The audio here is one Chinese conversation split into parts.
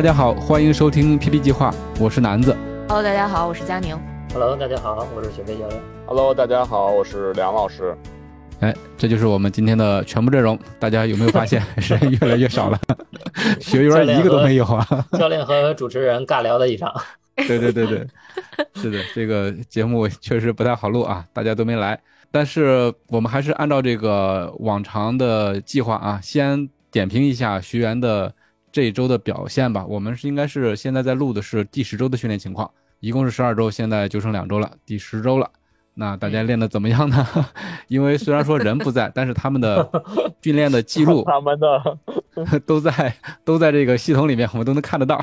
大家好，欢迎收听 PP 计划，我是南子。Hello，大家好，我是佳宁。Hello，大家好，我是雪飞教练。Hello，大家好，我是梁老师。哎，这就是我们今天的全部阵容。大家有没有发现 人越来越少了？学员一个都没有啊！教练和主持人尬聊的一场。对对对对，是的，这个节目确实不太好录啊，大家都没来。但是我们还是按照这个往常的计划啊，先点评一下学员的这一周的表现吧。我们是应该是现在在录的是第十周的训练情况，一共是十二周，现在就剩两周了，第十周了。那大家练的怎么样呢？因为虽然说人不在，但是他们的 训练的记录，他们的都在都在这个系统里面，我们都能看得到。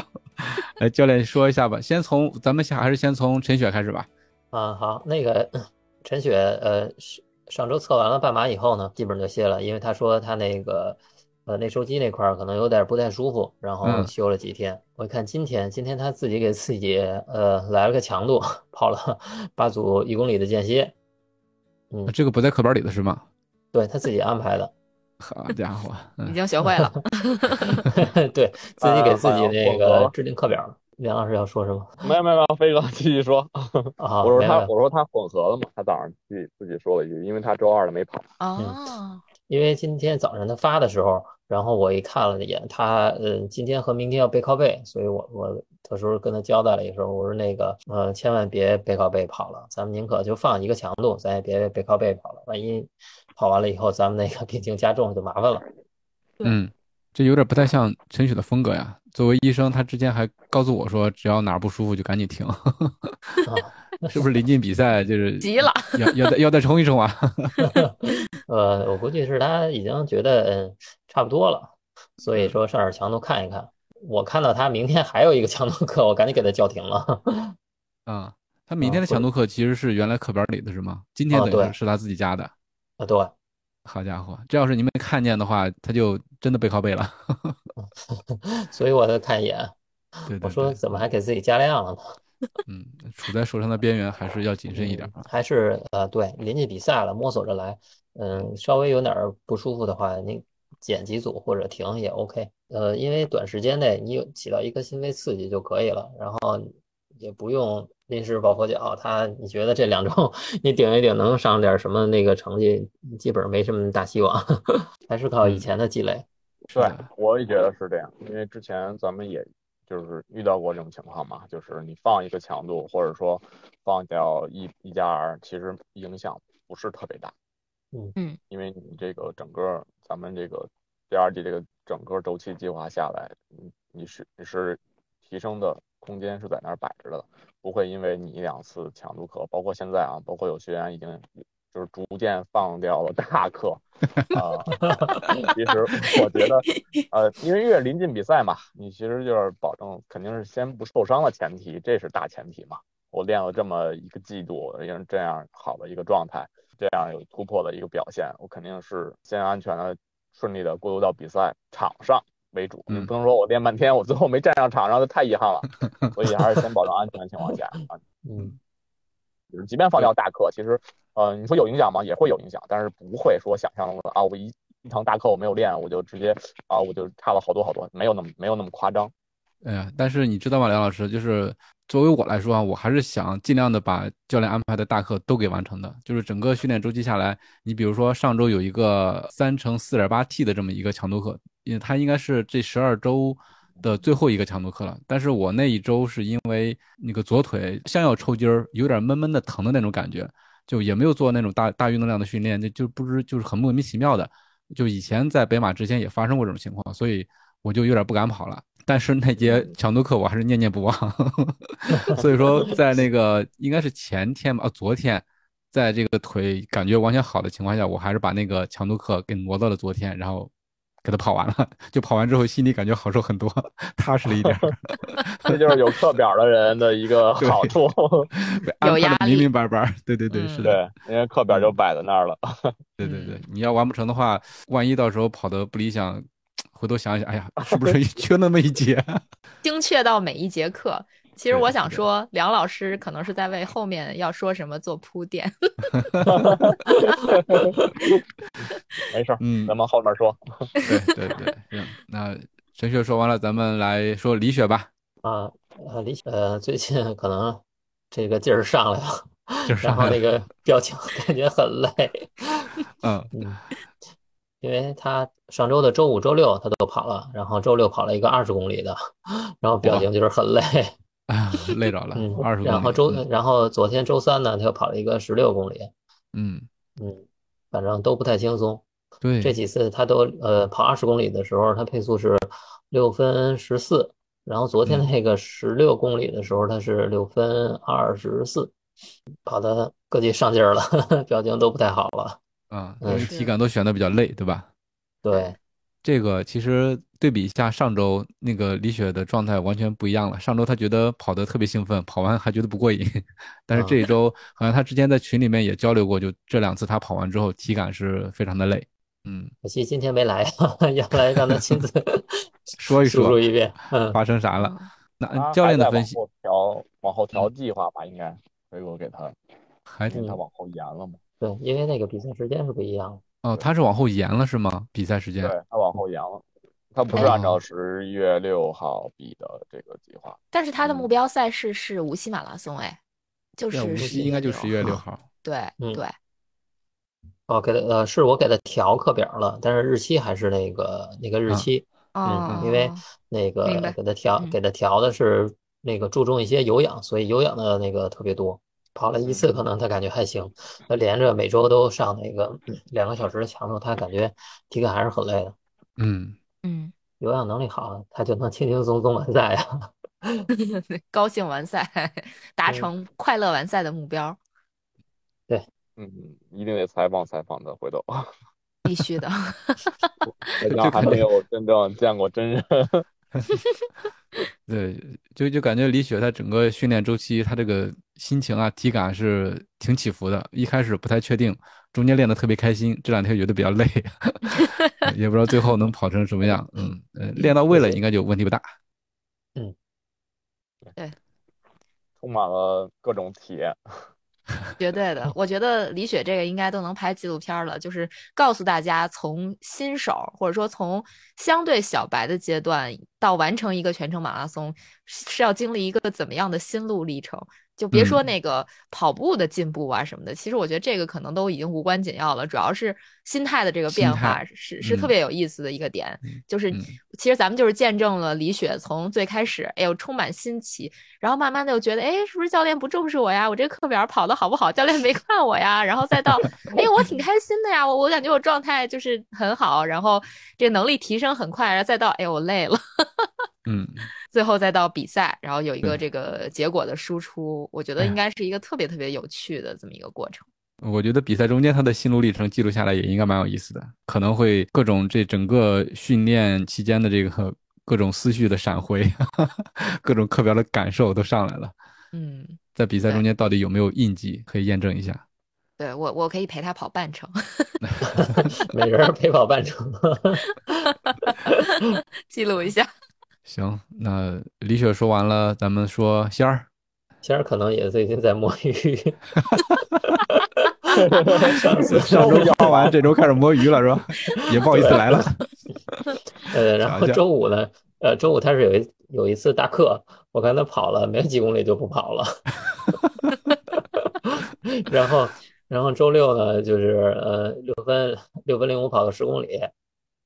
来，教练说一下吧，先从咱们先还是先从陈雪开始吧。啊，好，那个陈雪，呃，上周测完了半马以后呢，基本上就歇了，因为他说他那个呃内收肌那块儿可能有点不太舒服，然后休了几天。我一看今天，今天他自己给自己呃来了个强度，跑了八组一公里的间歇。嗯，这个不在课本里的是吗？对他自己安排的。好家伙，已经学会了。对自己给自己那个制定课表。梁老师要说什么？没有没有，飞哥继续说。啊，我说他，我说他混合了嘛，他早上自己自己说了一句，因为他周二的没跑。嗯。因为今天早上他发的时候，然后我一看了一眼，他嗯，今天和明天要背靠背，所以我我到时候跟他交代了一声，我说那个呃，千万别背靠背跑了，咱们宁可就放一个强度，咱也别背靠背跑了，万一跑完了以后咱们那个病情加重就麻烦了。嗯，这有点不太像陈雪的风格呀。作为医生，他之前还告诉我说，只要哪儿不舒服就赶紧停。是不是临近比赛就是急了？要要再要再冲一冲啊？呃，我估计是他已经觉得嗯差不多了，所以说上点强度看一看。我看到他明天还有一个强度课，我赶紧给他叫停了。啊，他明天的强度课其实是原来课本里的是吗？今天的是他自己加的。啊，对。好家伙，这要是你没看见的话，他就真的背靠背了。所以我再看一眼，对对对我说怎么还给自己加量了呢？嗯，处在受伤的边缘，还是要谨慎一点。嗯、还是呃，对，临近比赛了，摸索着来。嗯，稍微有点不舒服的话，你减几组或者停也 OK。呃，因为短时间内你有起到一个心肺刺激就可以了，然后也不用临时抱佛脚。他你觉得这两周你顶一顶能上点什么那个成绩，基本上没什么大希望，还是靠以前的积累。对，我也觉得是这样，因为之前咱们也。就是遇到过这种情况嘛，就是你放一个强度，或者说放掉一一加 R，其实影响不是特别大。嗯嗯，因为你这个整个咱们这个第二季这个整个周期计划下来，你你是你是提升的空间是在那儿摆着的，不会因为你一两次强度课，包括现在啊，包括有学员已经就是逐渐放掉了大课。啊，其实我觉得，呃，因为越临近比赛嘛，你其实就是保证肯定是先不受伤的前提，这是大前提嘛。我练了这么一个季度，因为这样好的一个状态，这样有突破的一个表现，我肯定是先安全的、顺利的过渡到比赛场上为主。你不能说我练半天，我最后没站上场上，这太遗憾了。所以还是先保证安全的情况下啊，嗯，就是即便放掉大课，其实。呃，你说有影响吗？也会有影响，但是不会说想象中的啊，我一一堂大课我没有练，我就直接啊，我就差了好多好多，没有那么没有那么夸张。哎呀，但是你知道吗，梁老师，就是作为我来说啊，我还是想尽量的把教练安排的大课都给完成的。就是整个训练周期下来，你比如说上周有一个三乘四点八 T 的这么一个强度课，因为它应该是这十二周的最后一个强度课了。但是我那一周是因为那个左腿像要抽筋儿，有点闷闷的疼的那种感觉。就也没有做那种大大运动量的训练，就就不知就是很莫名其妙的。就以前在北马之前也发生过这种情况，所以我就有点不敢跑了。但是那节强度课我还是念念不忘，所以说在那个应该是前天吧，啊，昨天在这个腿感觉完全好的情况下，我还是把那个强度课给挪到了昨天，然后给他跑完了。就跑完之后，心里感觉好受很多，踏实了一点。儿，这就是有课表的人的一个好处。安排的有压力。明明白白。对对对，嗯。是的，对，因为课表就摆在那儿了。对对对，你要完不成的话，万一到时候跑的不理想，回头想想，哎呀，是不是缺那么一节？精确到每一节课。其实我想说，梁老师可能是在为后面要说什么做铺垫。没事儿，嗯，咱们后面说。对对对，行，那陈雪说完了，咱们来说李雪吧。啊，呃，李呃，最近可能这个劲儿上来了，劲儿上来了然后那个表情感觉很累，嗯嗯，因为他上周的周五、周六他都跑了，然后周六跑了一个二十公里的，然后表情就是很累，啊，累着了嗯，二十公里。然后周嗯然后昨天周三呢，他又跑了一个十六公里，嗯，嗯，反正都不太轻松。对，这几次他都呃跑二十公里的时候，他配速是六分十四，然后昨天嗯那个十六公里的时候他是六分二十四，跑的估计上劲儿了，表情都不太好了。啊，嗯因为体感都选的比较累，对吧？对，这个其实对比一下上周那个李雪的状态完全不一样了。上周她觉得跑得特别兴奋，跑完还觉得不过瘾，但是这一周好像她之前在群里面也交流过，就这两次她跑完之后体感是非常的累。嗯，可惜今天没来，要来让他亲自 说一说输入一遍。嗯，发生啥了？那按教练的分析往后调，往后调嗯计划吧，应该回国给他，还因为他往后延了嘛。对，因为那个比赛时间是不一样的。哦，他是往后延了是吗？比赛时间？对他往后延了，他不是按照十一月六号比的这个计划。但是他的嗯目标赛事是无锡马拉松，哎，就是锡应该就十一月六号。对嗯对，哦，给他呃，是我给他调课表了，但是日期还是那个那个日啊期。哦嗯，因为那个给他调嗯给他调的是那个注重一些有氧，所以有氧的那个特别多。跑了一次，可能他感觉还行。他连着每周都上那个嗯两个小时的强度，他感觉体感还是很累的。嗯，嗯，有氧能力好，他就能轻轻松松完赛啊。高兴完赛，达嗯成快乐完赛的目标，对嗯，一定得采访采访的，回头。必须的。人家还没有真正见过真人。对，就就感觉李雪她整个训练周期，她这个心情啊、体感是挺起伏的。一开始不太确定，中间练得特别开心，这两天觉得比较累，也不知道最后能跑成什么样。嗯，呃，练到位了应该就问题不大。嗯，对充满了各种体验。绝对的，我觉得李雪这个应该都能拍纪录片了，就是告诉大家从新手或者说从相对小白的阶段到完成一个全程马拉松，是是要经历一个怎么样的心路历程。就别说嗯那个跑步的进步啊什么的，其实我觉得这个可能都已经无关紧要了，主要是心态的这个变化是是特嗯别有意思的一个点。嗯就是嗯其实咱们就是见证了李雪从最开始，哎呦充满新奇，然后慢慢的又觉得，哎，是不是教练不重视我呀？我这课表跑的好不好？教练没看我呀？然后再到，哎，我挺开心的呀，我我感觉我状态就是很好，然后这能力提升很快，然后再到，哎，我累了，嗯，最后再到比赛，然后有一个这个结果的输出，我觉得应该是一个特别特别有趣的这么一个过程。我觉得比赛中间他的心路历程记录下来也应该蛮有意思的，可能会各种这整个训练期间的这个各种思绪的闪回，各种课表的感受都上来了。嗯，在比赛中间到底有没有印记，可以验证一下。对我我可以陪他跑半程，每人陪跑半程。记录一下。行，那李雪说完了，咱们说仙儿。仙儿可能也最近在摸鱼。上次上周跑完，这周开始摸鱼了是吧？也不好意思来了。呃，然后周五呢，呃，周五他是有一有一次大课，我看他跑了没几公里就不跑了。然后，然后周六呢，就是呃六分六分零五跑个十公里，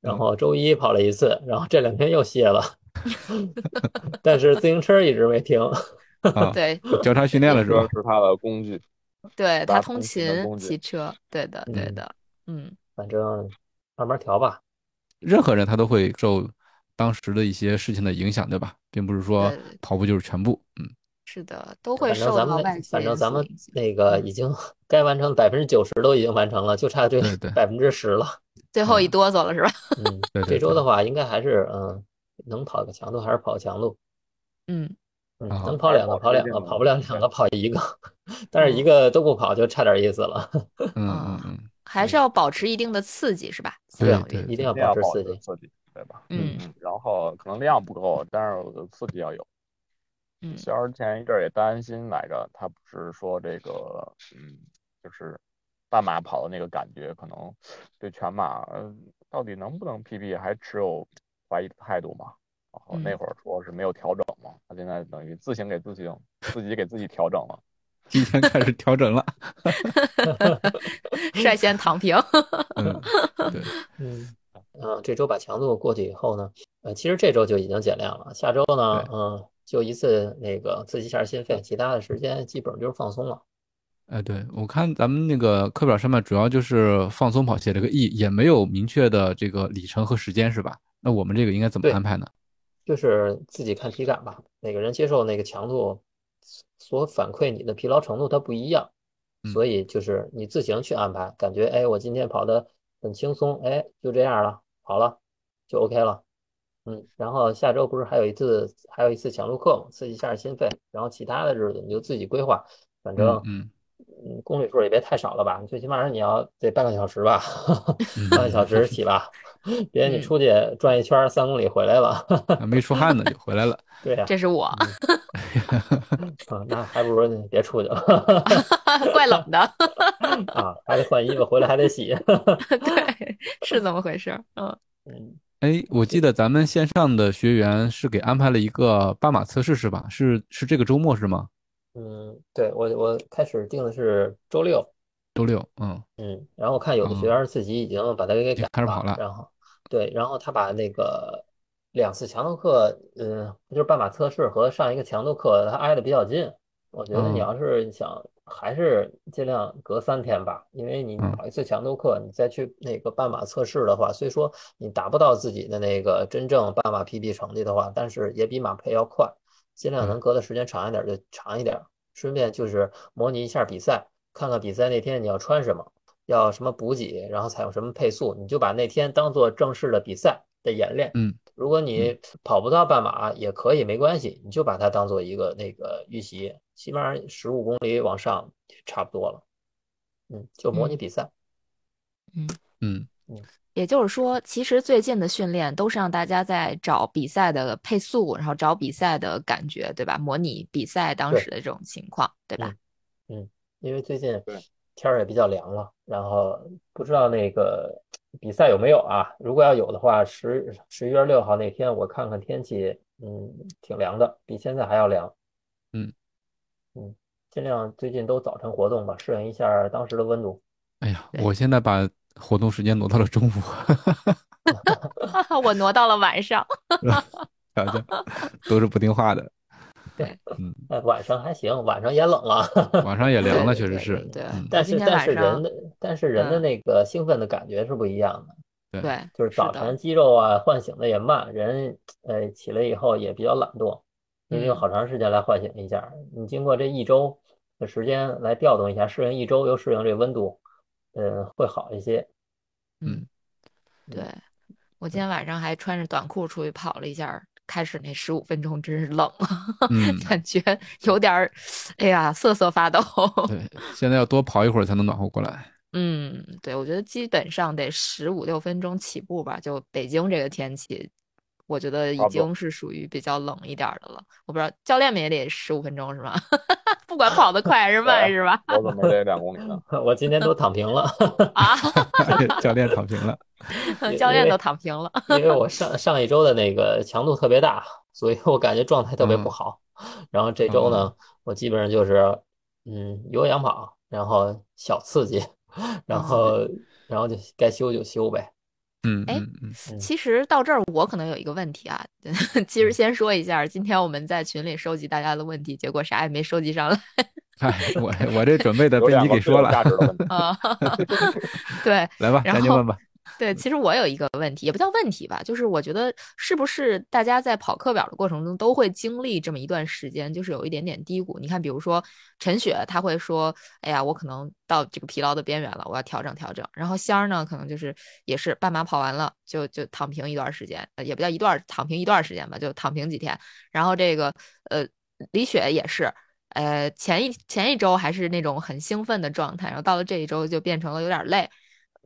然后周一跑了一次，然后这两天又歇了，但是自行车一直没停。啊，对交叉训练了是吧这？是他的工具。对，他通勤骑车，对的对嗯的，嗯。反正慢慢调吧。任何人他都会受当时的一些事情的影响，对吧？并不是说跑步就是全部。嗯，是的，都会反正受咱们那到外界反正咱们。那个嗯已经该完成百分之九十都已经完成了，就差这对对百分之十了。最后一嗯哆嗦了是吧？嗯，对对对这周的话，应该还是嗯，能跑个强度还是跑强度。嗯，嗯，啊能跑两个跑两个，跑不了两个跑一个，但是一嗯个都不跑就差点意思了。嗯嗯还是要保持一定的刺激是吧？相对对一定要要保保持刺激。刺激，对吧？嗯嗯，然后可能量不够，但是我的刺激要有。嗯肖儿前一阵也担心来着，他不是说这个，嗯，就是半马跑的那个感觉，可能对全马，呃，到底能不能 PB 还持有怀疑的态度嘛。然后那嗯会儿说是没有调整嘛，他现在等于自行给自行自己给自己调整了。提前开始调整了。率先躺平。嗯，对，嗯，嗯，这周把强度过去以后呢，呃，其实这周就已经减量了。下周呢，对嗯，就一次那个刺激一下心肺，其他的时间基本上就是放松了。哎，对我看咱们那个课表上面主要就是放松跑写了个 E，也没有明确的这个里程和时间是吧？那我们这个应该怎么安排呢？就是自己看体感吧，每个人接受那个强度所反馈你的疲劳程度它不一样，嗯所以就是你自行去安排，感觉哎，我今天跑的很轻松，哎，就这样了，好了，就 OK 了。嗯，然后下周不是还有一次还有一次强度课嘛，刺激一下心肺，然后其他的日子你就自己规划，反正嗯嗯公里数也别太少了吧，最起码你要得半个小时吧，嗯半个小时起吧，别你嗯出去转一圈三公里回来了。嗯，没出汗呢就回来了。对呀、这是我，啊，那还不如你别出去了 怪冷的。啊，还得换衣服，回来还得洗。对，是怎么回事。嗯，嗯，哎，我记得咱们线上的学员是给安排了一个半马测试是吧？是是这个周末是吗？嗯，对我我开始定的是周六，周六，嗯嗯，然后我看有的学员自己已经把它给改开始跑了然后对，然后他把那个两次强度课，嗯，就是半马测试和上一个强度课，它挨得比较近。我觉得你嗯要是想，还是尽量隔三天吧，因为你嗯跑一次强度课，你再去那个半马测试的话，虽说你达不到自己的那个真正半马 PB 成绩的话，但是也比马配要快，尽量能隔的时间长一点就长一点。顺便就是模拟一下比赛，看看比赛那天你要穿什么，要什么补给，然后采用什么配速，你就把那天当做正式的比赛的演练。嗯，如果你跑不到半马也可以，没关系，你就把它当做一个那个预习，起码十五公里往上差不多了。嗯，就模拟比赛。嗯也就是说，其实最近的训练都是让大家在找比赛的配速，然后找比赛的感觉，对吧？模拟比赛当时的这种情况，对吧？嗯因为最近天儿也比较凉了，然后不知道那个比赛有没有啊？如果要有的话，十十一月六号那天我看看天气，嗯，挺凉的，比现在还要凉。嗯嗯，尽量最近都早晨活动吧，适应一下当时的温度。哎呀，我现在把活动时间挪到了中午，我挪到了晚上。瞧瞧，都是不听话的。哎，晚上还行，晚上也冷了。晚上也凉了，对对确实是。对嗯。但是但是人的但是人的嗯。那个兴奋的感觉是不一样的，对，就是早晨肌肉啊唤醒的也慢，人呃起来以后也比较懒惰，因为有嗯好长时间来唤醒一下。你经过这一周的时间来调动一下，适应一周又适应这温度，嗯，会好一些。嗯，对，我今天晚上还穿着短裤出去跑了一下，开始那十五分钟真是冷，嗯 感觉有点儿，哎呀，瑟瑟发抖。对，现在要多跑一会儿才能暖和过来。嗯，对，我觉得基本上得十五六分钟起步吧。就北京这个天气，我觉得已经是属于比较冷一点的了。我不知道教练们也得十五分钟是吗？不管跑得快还是慢 是吧？我怎么得两公里呢？我今天都躺平了，啊，教练躺平了。教练都躺平了。因为我上上一周的那个强度特别大，所以我感觉状态特别不嗯好。然后这周呢，我基本上就是嗯有氧跑，然后小刺激，然后然后就该休就休呗。嗯哎其实到这儿，我可能有一个问题啊。其实先说一下，今天我们在群里收集大家的问题，结果啥也没收集上来嗨，我我这准备的被你给说了。啊。对，来吧，赶紧问吧。对，其实我有一个问题，也不叫问题吧，就是我觉得是不是大家在跑课表的过程中都会经历这么一段时间，就是有一点点低谷。你看，比如说陈雪，他会说：“哎呀，我可能到这个疲劳的边缘了，我要调整调整。”然后仙儿呢，可能就是也是半马跑完了就就躺平一段时间，也不叫一段躺平一段时间吧，就躺平几天。然后这个呃李雪也是，呃前一前一周还是那种很兴奋的状态，然后到了这一周就变成了有点累。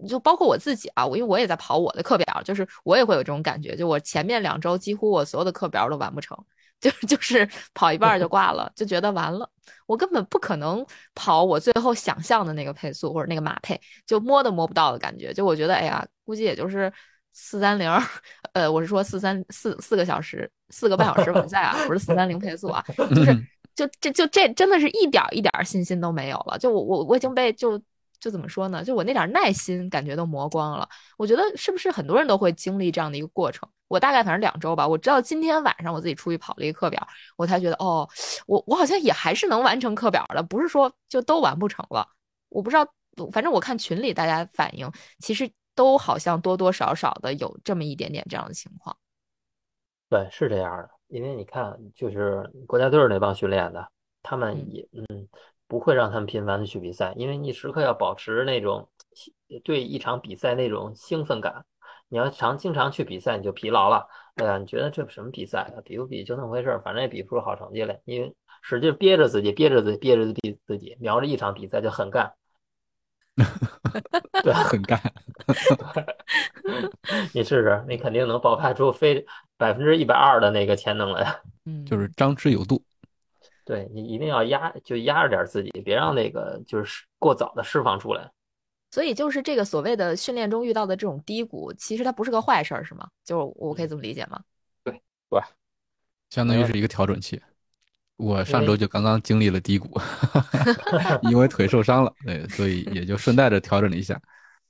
就包括我自己啊，我因为我也在跑我的课表，就是我也会有这种感觉，就我前面两周几乎我所有的课表都完不成，就 就是跑一半就挂了，就觉得完了，我根本不可能跑我最后想象的那个配速或者那个马配，就摸都摸不到的感觉，就我觉得哎呀，估计也就是四三零，呃，我是说四三四四个小时四个半小时完赛啊，不是四三零配速啊，就是就这就这真的是一点一点信心都没有了，就我我我已经被就。就怎么说呢？就我那点耐心，感觉都磨光了。我觉得是不是很多人都会经历这样的一个过程？我大概反正两周吧。我知道今天晚上我自己出去跑了一个课表，我才觉得哦，我我好像也还是能完成课表的，不是说就都完不成了。我不知道，反正我看群里大家反映，其实都好像多多少少的有这么一点点这样的情况。对，是这样的。因为你看，就是国家队那帮训练的，他们也嗯。不会让他们频繁的去比赛，因为你时刻要保持那种对一场比赛那种兴奋感。你要常经常去比赛，你就疲劳了。哎呀，你觉得这什么比赛啊？比不比就那么回事儿，反正也比不出好成绩来。因为使劲憋着自己，憋着自己，憋着自己，自己瞄着一场比赛就很干。对，很干。你试试，你肯定能爆发出非百分之一百二的那个潜能来。嗯，就是张弛有度。对你一定要压，就压着点自己，别让那个就是过早的释放出来。所以就是这个所谓的训练中遇到的这种低谷，其实它不是个坏事儿，是吗？就我可以这么理解吗？对对，相当于是一个调整期。我上周就刚刚经历了低谷，因为腿受伤了，对，所以也就顺带着调整了一下。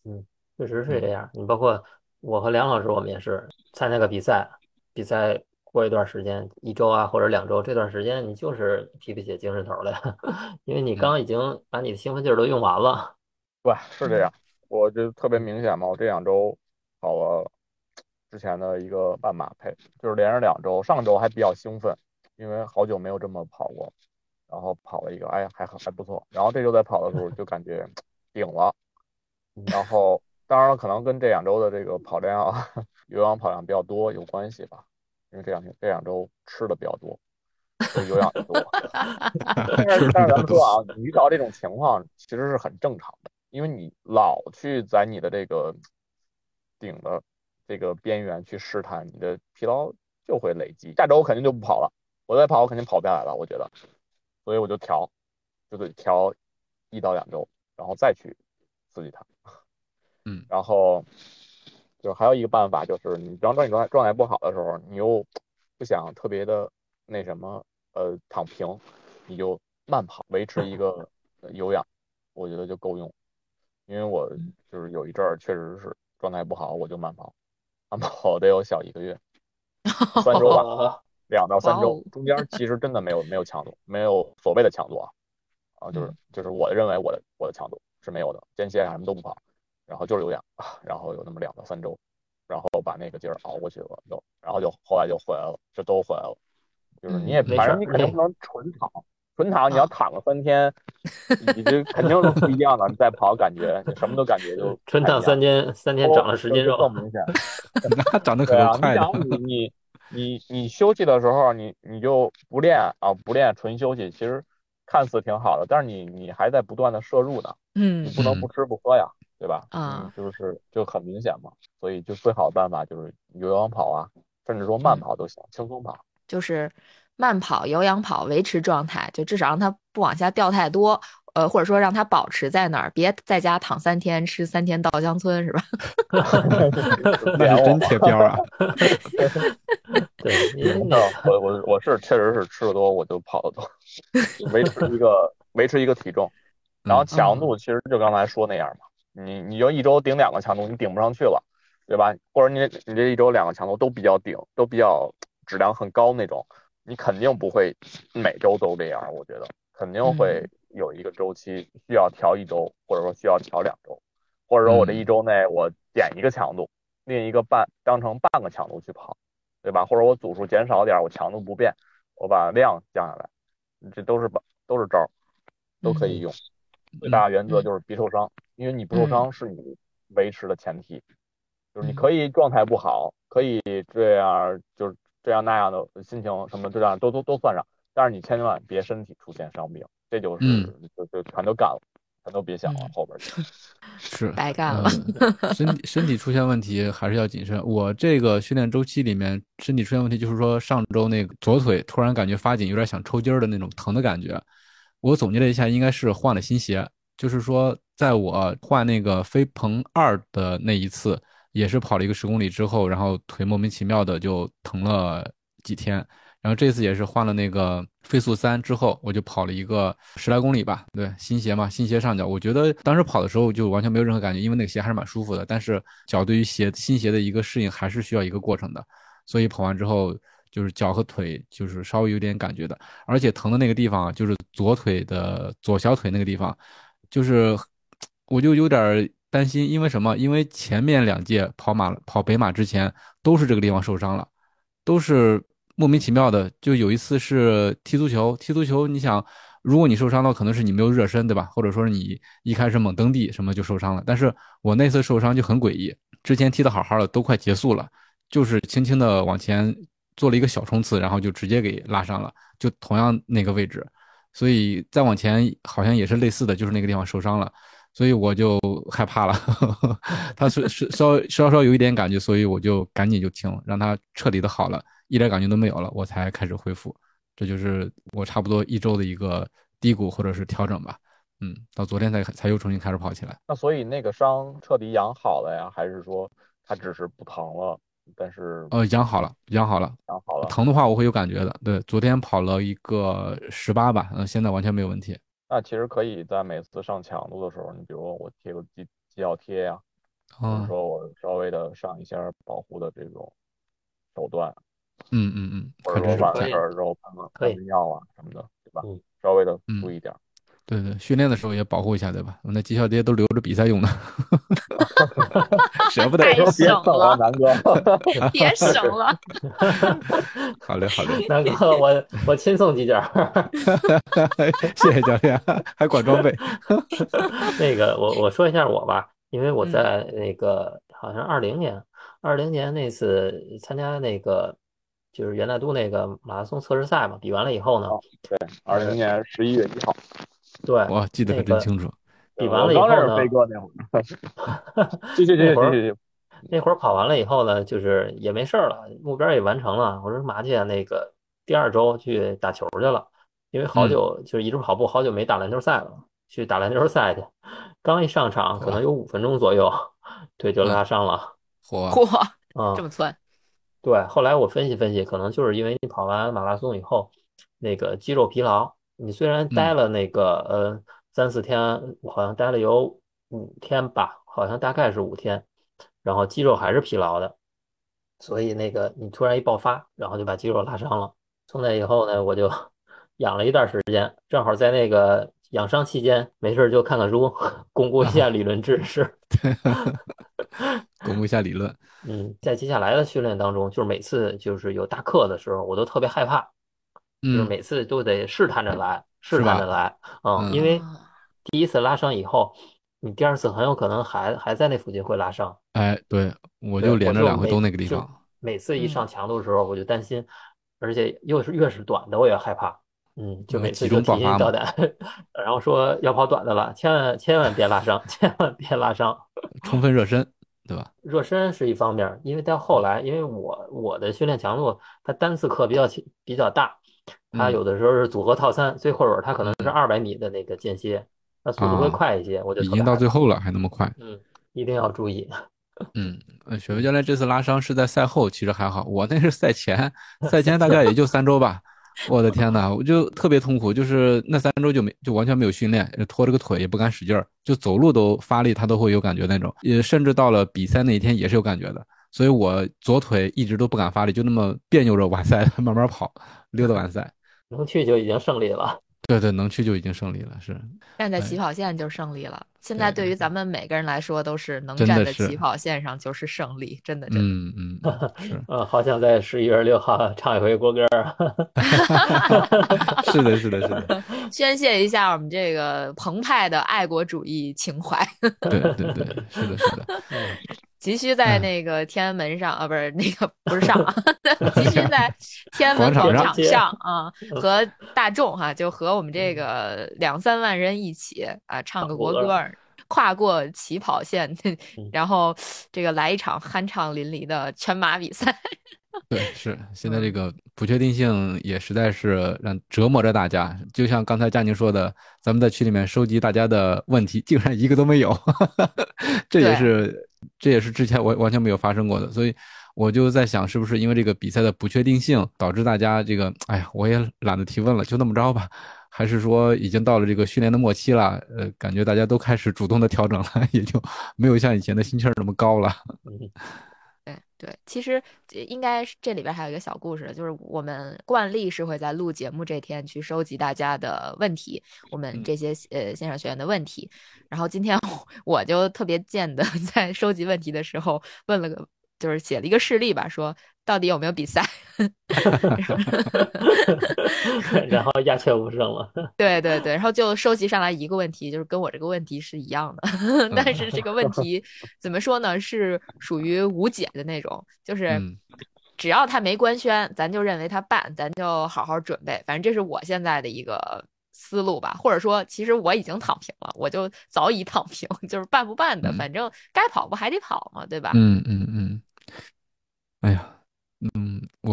嗯，确实是这样。你包括我和梁老师，我们也是参加个比赛，比赛。过一段时间，一周啊或者两周，这段时间你就是提不起精神头来，因为你刚已经把你的兴奋劲儿都用完了。对，是这样，我就特别明显嘛。我这两周跑了之前的一个半马配，就是连着两周，上周还比较兴奋，因为好久没有这么跑过，然后跑了一个，哎，还还不错。然后这周在跑的时候就感觉顶了，然后当然了，可能跟这两周的这个跑量、有氧跑量比较多有关系吧。因为这两天这两周吃的比较多，所以有氧多。但是但是咱们说啊，你遇到这种情况其实是很正常的，因为你老去在你的这个顶的这个边缘去试探，你的疲劳就会累积。下周我肯定就不跑了，我再跑我肯定跑不下来了，我觉得，所以我就调，就得调一到两周，然后再去刺激它。嗯，然后。就还有一个办法，就是你当当你状态状态不好的时候，你又不想特别的那什么，呃，躺平，你就慢跑，维持一个有氧，我觉得就够用。因为我就是有一阵儿确实是状态不好，我就慢跑，慢跑得有小一个月，三周吧，两到三周，中间其实真的没有没有强度，没有所谓的强度啊，啊，就是就是我认为我的我的强度是没有的，间歇啊什么都不跑。然后就是有氧，然后有那么两到三周，然后把那个劲儿熬过去了，就然后就后来就回来了，就都回来了。就是你也反正你肯定不能纯躺，纯躺你要躺个三天，你这肯定是不一样的。你再跑感觉什么都感觉就纯躺三天，三天长了十斤肉更明显。那长得可快了。你想你你你你休息的时候，你你就不练啊，不练纯休息，其实看似挺好的，但是你你还在不断的摄入呢。嗯，你不能不吃不喝呀。对吧？啊，就是就很明显嘛，所以就最好的办法就是有氧跑啊，甚至说慢跑都行，轻松跑。就是慢跑、有氧跑，维持状态，就至少让它不往下掉太多，呃，或者说让它保持在那儿，别在家躺三天，吃三天稻香村，是吧？那是真贴标啊！对，我我我是确实是吃的多，我就跑的多，维持一个维持一个体重。然后强度其实就刚才说那样嘛，你你就一周顶两个强度，你顶不上去了，对吧？或者你你这一周两个强度都比较顶，都比较质量很高那种，你肯定不会每周都这样，我觉得肯定会有一个周期需要调一周，或者说需要调两周，或者说我这一周内我减一个强度，另一个半当成半个强度去跑，对吧？或者我组数减少点，我强度不变，我把量降下来，这都是把都是招儿，都可以用。最大原则就是别受伤，因为你不受伤是你维持的前提。就是你可以状态不好，可以这样，就是这样那样的心情什么这样都都都算上，但是你千万别身体出现伤病，这就是就就全都干了，全都别想了后边去。是白干了。身体身体出现问题还是要谨慎。我这个训练周期里面身体出现问题，就是说上周那个左腿突然感觉发紧，有点想抽筋儿的那种疼的感觉。我总结了一下，应该是换了新鞋，就是说在我换那个飞鹏二的那一次。也是跑了一个十公里之后，然后腿莫名其妙的就疼了几天，然后这次也是换了那个飞速三之后，我就跑了一个十来公里吧。对，新鞋嘛，新鞋上脚，我觉得当时跑的时候就完全没有任何感觉，因为那个鞋还是蛮舒服的。但是脚对于鞋新鞋的一个适应还是需要一个过程的，所以跑完之后就是脚和腿就是稍微有点感觉的，而且疼的那个地方就是左腿的左小腿那个地方，就是我就有点。担心，因为什么？因为前面两届跑马跑北马之前都是这个地方受伤了，都是莫名其妙的。就有一次是踢足球，踢足球，你想，如果你受伤了，可能是你没有热身，对吧？或者说是你一开始猛蹬地什么就受伤了。但是我那次受伤就很诡异，之前踢的好好的，都快结束了，就是轻轻的往前做了一个小冲刺，然后就直接给拉伤了，就同样那个位置，所以再往前好像也是类似的，就是那个地方受伤了。所以我就害怕了，他是是稍稍稍有一点感觉，所以我就赶紧就停了，让他彻底的好了，一点感觉都没有了，我才开始恢复。这就是我差不多一周的一个低谷或者是调整吧。嗯，到昨天才才又重新开始跑起来。那所以那个伤彻底养好了呀，还是说他只是不疼了？但是呃，养好了，养好了，养好了。疼的话我会有感觉的。对，昨天跑了一个十八吧，嗯，现在完全没有问题。那其实可以在每次上强度的时候，你比如我贴个肌肌药贴呀，或者说我稍微的上一下保护的这种手段，嗯嗯嗯，或者说完事儿之后喷喷药啊什么的，对吧？稍微的注意点。对对，训练的时候也保护一下，对吧？我那绩效贴都留着比赛用呢，舍不得，别省了，南哥，别省了。好嘞，好嘞，南哥，我我亲送几件，谢谢教练，还管装备。那个，我我说一下我吧，因为我在那个好像二零年，二零年那次参加那个就是元大都那个马拉松测试赛嘛，比完了以后呢，对，二零年十一月一号。对，我记得可真清楚。比完了以后呢？飞哥那会儿，继续继续继续。那会儿跑完了以后呢，就是也没事儿了，目标也完成了。我说麻姐，那个第二周去打球去了，因为好久就是一直跑步，好久没打篮球赛了，去打篮球赛去。刚一上场，可能有五分钟左右，腿就拉伤了。嚯嚯，啊，这么窜？对，后来我分析分析，可能就是因为你跑完马拉松以后，那个肌肉疲劳。你虽然待了那个呃三四天，好像待了有五天吧，好像大概是五天，然后肌肉还是疲劳的，所以那个你突然一爆发，然后就把肌肉拉伤了。从那以后呢，我就 养了一段时间，正好在那个养伤期间，没事就看看书，巩固一下理论知识，巩固一下理论。嗯，在接下来的训练当中，就是每次就是有大课的时候，我都特别害怕。就是每次都得试探着来，试探着来，嗯，因为第一次拉伤以后，你第二次很有可能还还在那附近会拉伤。哎，对，我就连着两回都那个地方。每次一上强度的时候，我就担心，而且又是越是短的，我也害怕。嗯，就每次就提心吊胆，然后说要跑短的了，千万千万别拉伤，千万别拉伤，充分热身，对吧？热身是一方面，因为到后来，因为我我的训练强度，它单次课比较比较大。它有的时候是组合套餐，最后边它可能是二百米的那个间歇，那速度会快一些。我就已经到最后了，还那么快。嗯，一定要注意。嗯，雪飞教练这次拉伤是在赛后，其实还好。我那是赛前，赛前大概也就三周吧。我的天呐，我就特别痛苦，就是那三周就没就完全没有训练，拖着个腿也不敢使劲儿，就走路都发力，他都会有感觉那种。也甚至到了比赛那一天也是有感觉的。所以我左腿一直都不敢发力，就那么别扭着完赛，慢慢跑，溜达完赛。能去就已经胜利了。对对，能去就已经胜利了，是。站在哎起跑线就胜利了。现在对于咱们每个人来说，都是能站在起跑线上就是胜利，真的真的。嗯嗯，嗯 是嗯，好想在十一月六号唱一回国歌儿。是的，是的，是的，宣泄一下我们这个澎湃的爱国主义情怀。对对对，是的，是的，急需在嗯那个天安门上啊，不是那个不是上 啊，急需在天安门广场上啊，和大众哈、就和我们这个两三万人一起啊，唱个国国歌跨过起跑线，然后这个来一场酣畅淋漓的全马比赛。对，是现在这个不确定性也实在是让折磨着大家。就像刚才佳宁说的，咱们在群里面收集大家的问题，竟然一个都没有，这也是这也是之前完完全没有发生过的。所以我就在想，是不是因为这个比赛的不确定性，导致大家这个，哎呀，我也懒得提问了，就那么着吧。还是说已经到了这个训练的末期了？呃，感觉大家都开始主动的调整了，也就没有像以前的心气儿那么高了。嗯对对，其实这应该是这里边还有一个小故事，就是我们惯例是会在录节目这天去收集大家的问题，我们嗯这些呃线上学员的问题。然后今天我 我就特别贱的 在收集问题的时候问了个，就是写了一个事例吧，说到底有没有比赛？然后鸦雀无声了。对对对，然后就收集上来一个问题，就是跟我这个问题是一样的，但是这个问题怎么说呢？是属于无解的那种，就是嗯只要他没官宣，咱就认为他办，咱就好好准备。反正这是我现在的一个思路吧，或者说，其实我已经躺平了，我就早已躺平，就是办不办的，嗯反正该跑不还得跑嘛，对吧？嗯嗯嗯，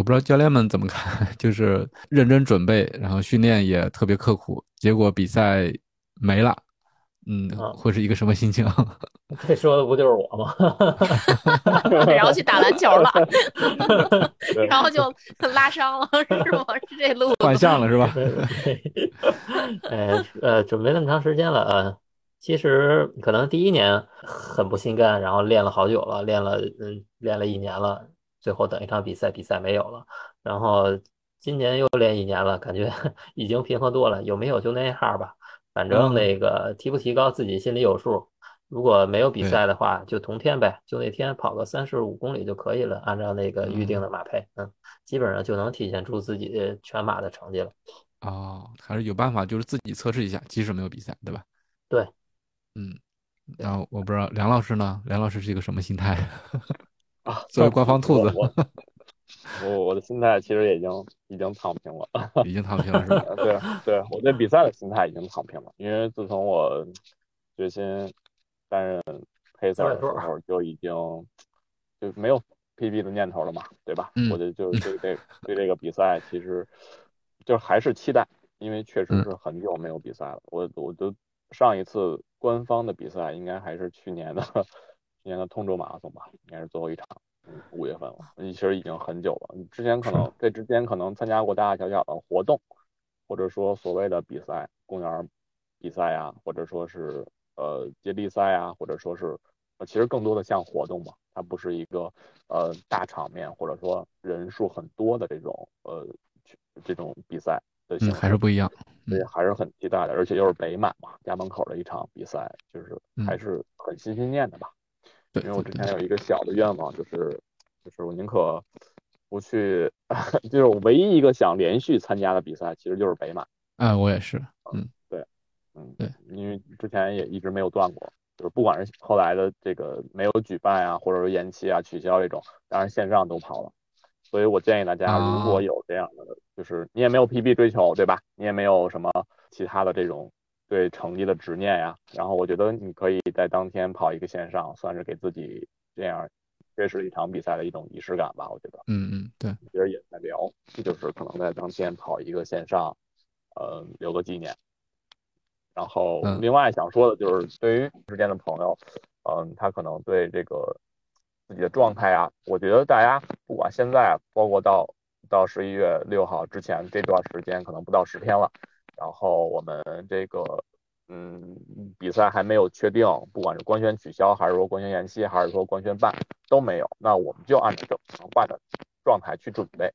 我不知道教练们怎么看，就是认真准备，然后训练也特别刻苦，结果比赛没了，嗯，啊会是一个什么心情？这说的不就是我吗？然后去打篮球了，对然后就拉伤了，是吗？是这路子换项了是吧？呃呃，准备那么长时间了，呃，其实可能第一年很不心甘，然后练了好久了，练了嗯练了一年了，最后等一场比赛，比赛没有了，然后今年又练一年了，感觉 已经平和多了，有没有就那样吧，反正嗯那个提不提高自己心里有数。如果没有比赛的话，就同天呗，就那天跑个三十五公里就可以了，按照那个预定的马配，嗯，基本上就能体现出自己全马的成绩了。哦，还是有办法，就是自己测试一下，即使没有比赛，对吧？对，嗯，然后我不知道梁老师呢？梁老师是一个什么心态？啊，作为 官方兔子，我我我的心态其实已经已经躺平了。已经躺平了是吧？对对，我对比赛的心态已经躺平了，因为自从我决心担任 pacer 的时候，就已经就没有 PB 的念头了嘛，对吧？嗯我就就是对这对这个比赛，其实就还是期待，因为确实嗯是很久没有比赛了。我我都上一次官方的比赛应该还是去年的去年的通州马拉松吧，应该是最后一场。嗯，五月份了，其实已经很久了。你之前可能这之前可能参加过大大小小的活动，或者说所谓的比赛，公园比赛啊，或者说是呃接力赛啊，或者说是呃其实更多的像活动嘛，它不是一个呃大场面或者说人数很多的这种呃这种比赛嗯，还是不一样。所以还是很期待的，而且又是北马嘛，家门口的一场比赛，就是嗯还是很心心念的吧。对因为我之前有一个小的愿望，就是就是我宁可不去，就是我唯一一个想连续参加的比赛，其实就是北马。哎，我也是，嗯对嗯，对，因为之前也一直没有断过，就是不管是后来的这个没有举办啊，或者说延期啊、取消这种，当然线上都跑了。所以我建议大家，如果啊有这样的，就是你也没有 PB 追求，对吧？你也没有什么其他的这种对成绩的执念呀。然后我觉得你可以在当天跑一个线上，算是给自己这样缺失一场比赛的一种仪式感吧。我觉得，嗯嗯，对，其实也在聊，就是可能在当天跑一个线上，呃，留个纪念。然后嗯另外想说的就是，对于之间的朋友，嗯，他可能对这个自己的状态啊，我觉得大家不管现在，包括到到十一月六号之前这段时间，可能不到十天了，然后我们这个嗯比赛还没有确定，不管是官宣取消，还是说官宣延期，还是说官宣办都没有，那我们就按照正常化的状态去准备。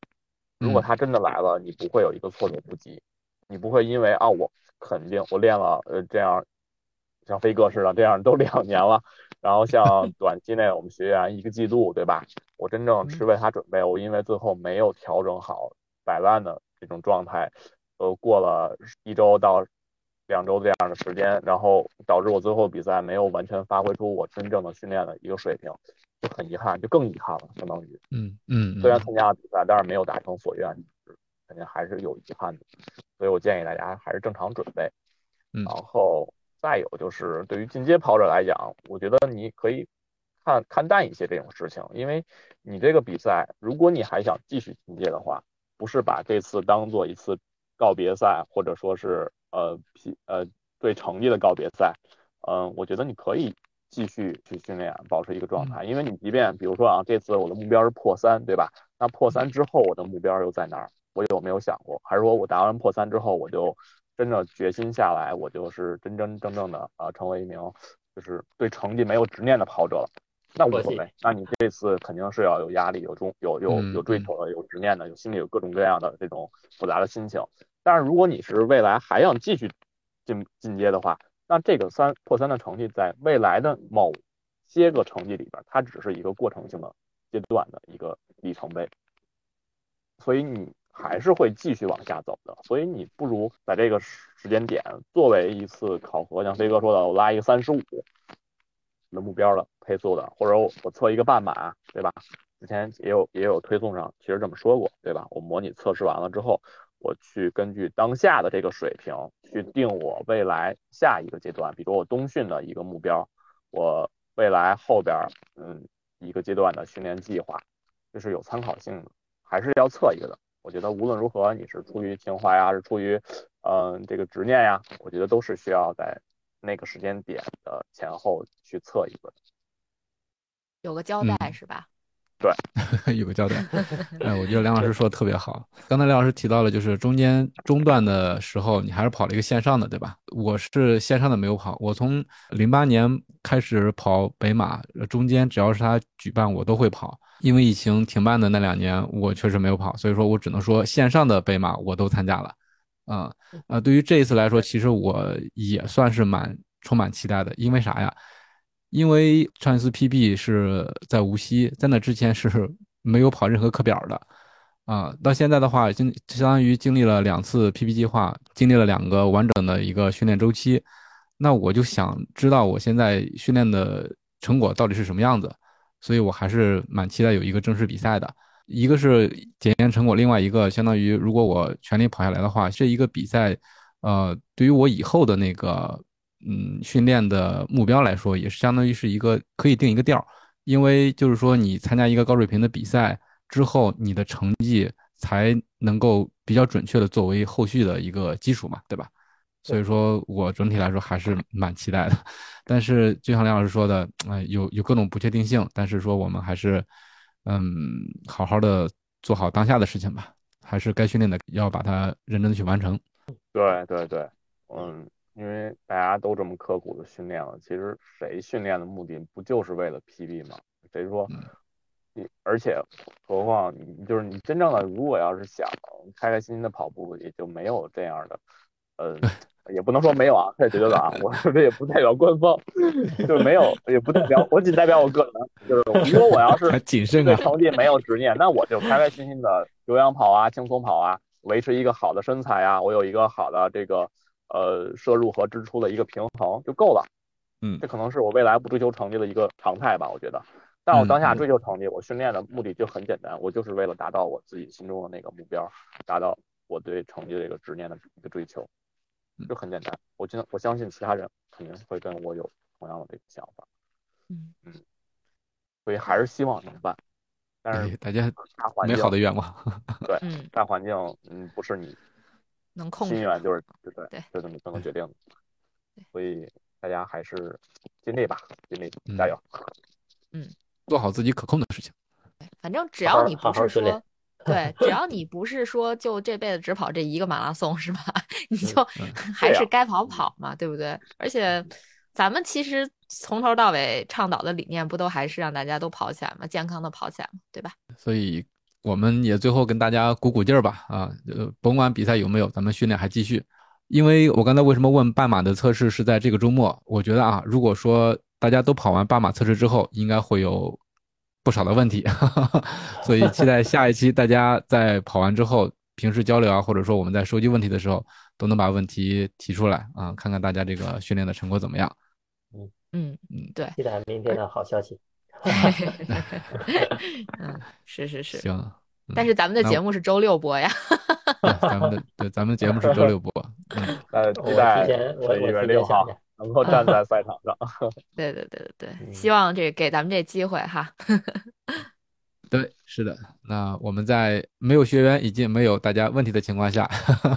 如果嗯他真的来了，你不会有一个措手不及。你不会因为啊我肯定我练了呃这样像飞哥似的这样都两年了，然后像短期内我们学员一个季度对吧？我真正是为他准备，我因为最后没有调整好摆烂的这种状态，呃过了一周到两周这样的时间，然后导致我最后比赛没有完全发挥出我真正的训练的一个水平，就很遗憾，就更遗憾了，相当于。嗯嗯，虽然参加了比赛，但是没有达成所愿，肯定还是有遗憾的。所以我建议大家还是正常准备。嗯然后再有就是对于进阶跑者来讲，我觉得你可以看看淡一些这种事情，因为你这个比赛，如果你还想继续进阶的话，不是把这次当做一次告别赛，或者说是呃批呃对成绩的告别赛，嗯、我觉得你可以继续去训练，保持一个状态，因为你即便比如说啊，这次我的目标是破三，对吧？那破三之后我的目标又在哪儿？我有没有想过？还是说我达完破三之后，我就真的决心下来，我就是真真正正的呃成为一名就是对成绩没有执念的跑者了？那无所谓，那你这次肯定是要有压力、有中有有有追求的、有执念的、有心里有各种各样的这种复杂的心情。但是如果你是未来还想继续进进阶的话，那这个三破三的成绩在未来的某些个成绩里边，它只是一个过程性的阶段的一个里程碑，所以你还是会继续往下走的。所以你不如在这个时间点作为一次考核，像飞哥说的，我拉一个三十五的目标的配速的，或者我我测一个半马，对吧？之前也有也有推送上其实这么说过，对吧？我模拟测试完了之后，我去根据当下的这个水平去定我未来下一个阶段，比如我冬训的一个目标，我未来后边嗯一个阶段的训练计划，这是有参考性的，还是要测一个的。我觉得无论如何，你是出于情怀呀，是出于嗯、这个执念呀，我觉得都是需要在那个时间点的前后去测一个，有个交代、嗯是吧？对，有个交代。哎，我觉得梁老师说的特别好。刚才梁老师提到了，就是中间中断的时候，你还是跑了一个线上的，对吧？我是线上的没有跑，我从零八年开始跑北马，中间只要是他举办，我都会跑。因为疫情停办的那两年，我确实没有跑，所以说我只能说线上的北马我都参加了。啊、嗯、啊，对于这一次来说，其实我也算是蛮充满期待的，因为啥呀？因为上一次 PB 是在无锡，在那之前是 没有跑任何课表的，啊，到现在的话，经相当于经历了两次 PB 计划，经历了两个完整的一个训练周期，那我就想知道我现在训练的成果到底是什么样子，所以我还是蛮期待有一个正式比赛的。一个是检验成果，另外一个相当于如果我全力跑下来的话，这一个比赛，呃，对于我以后的那个。嗯，训练的目标来说，也是相当于是一个可以定一个调儿，因为就是说你参加一个高水平的比赛之后，你的成绩才能够比较准确的作为后续的一个基础嘛，对吧？所以说我整体来说还是蛮期待的，但是就像梁老师说的，呃，有有各种不确定性，但是说我们还是嗯，好好的做好当下的事情吧，还是该训练的要把它认真的去完成。对对对，嗯。因为大家都这么刻苦的训练了，其实谁训练的目的不就是为了 PB 吗？谁说你？而且，何况你就是你真正的，如果要是想开开心心的跑步，也就没有这样的，呃，也不能说没有啊，太绝对了啊，我这也不代表官方，就是没有，也不代表，我仅代表我个人，就是如果我要是谨慎对成绩没有执念，那我就开开心心的有氧跑啊，轻松跑啊，维持一个好的身材啊，我有一个好的这个。呃，摄入和支出的一个平衡就够了，嗯，这可能是我未来不追求成绩的一个常态吧，我觉得。但我当下追求成绩，我训练的目的就很简单，我就是为了达到我自己心中的那个目标，达到我对成绩这个执念的一个追求，就很简单。我真我相信其他人肯定会跟我有同样的这个想法，嗯嗯，所以还是希望能办，但是大家大环境美好的愿望，对，嗯，大环境嗯不是你。能控制心愿就是对对，就这么就能决定的，所以大家还是尽力吧，尽力嗯加油。嗯，做好自己可控的事情。反正只要你不是说好好训练，对，只要 你不是说就这辈子只跑这一个马拉松是吧？你就嗯还是该跑跑嘛，对不对？而且咱们其实从头到尾倡导的理念不都还是让大家都跑起来嘛，健康的跑起来嘛，对吧？所以我们也最后跟大家鼓鼓劲儿吧，啊，呃，甭管比赛有没有，咱们训练还继续。因为我刚才为什么问半马的测试是在这个周末？我觉得啊，如果说大家都跑完半马测试之后，应该会有不少的问题，所以期待下一期大家在跑完之后，平时交流啊，或者说我们在收集问题的时候，都能把问题提出来啊，看看大家这个训练的成果怎么样。嗯嗯嗯，对，期待明天的好消息。嗯，是是是。行，嗯但是咱们的节目是周六播呀。对咱们的对咱们的节目是周六播，嗯，呃，我期待提前我我提月六号前想想，能够站在赛场上。对对对对对，嗯希望这给咱们这机会哈。对，是的。那我们在没有学员以及没有大家问题的情况下，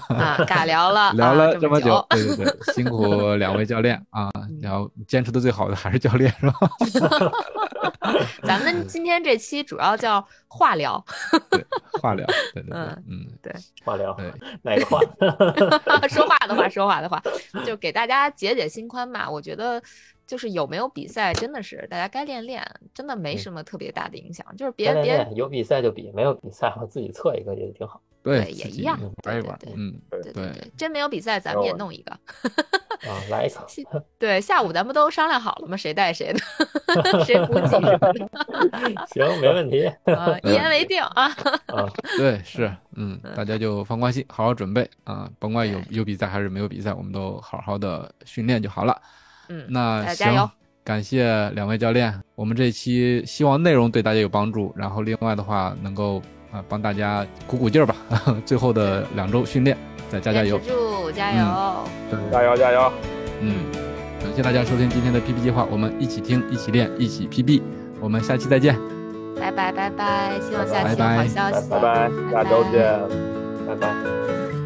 啊，尬聊了聊了这了么久，对对对，辛苦两位教练啊，然后坚持的最好的还是教练，是吧？咱们今天这期主要叫化疗，对，化疗，对对对嗯，对，话聊对，哪个话？说话的话，说话的话，就给大家解解心宽吧。我觉得就是有没有比赛，真的是大家该练练，真的没嗯什么特别大的影响，就是别别有比赛就比，没有比赛我自己测一个也挺好 对，也一样玩一玩对对，对嗯，对对对对，真没有比赛，咱们也弄一个。啊。来一场，对，下午咱不都商量好了吗？谁带谁的，谁补给什么的，行，没问题啊，一言为定啊。啊。对，是，嗯，嗯大家就放宽心，好好准备啊，甭管有有比赛还是没有比赛，我们都好好的训练就好了。嗯，那加油行，感谢两位教练，我们这一期希望内容对大家有帮助，然后另外的话能够啊帮大家鼓鼓劲儿吧，最后的两周训练再加加油加油。加油加油！嗯，感谢大家收听今天的 PP 计划，我们一起听，一起练，一起 PB，我们下期再见。拜拜拜拜，希望下期有好消息。拜拜，下周见。拜拜。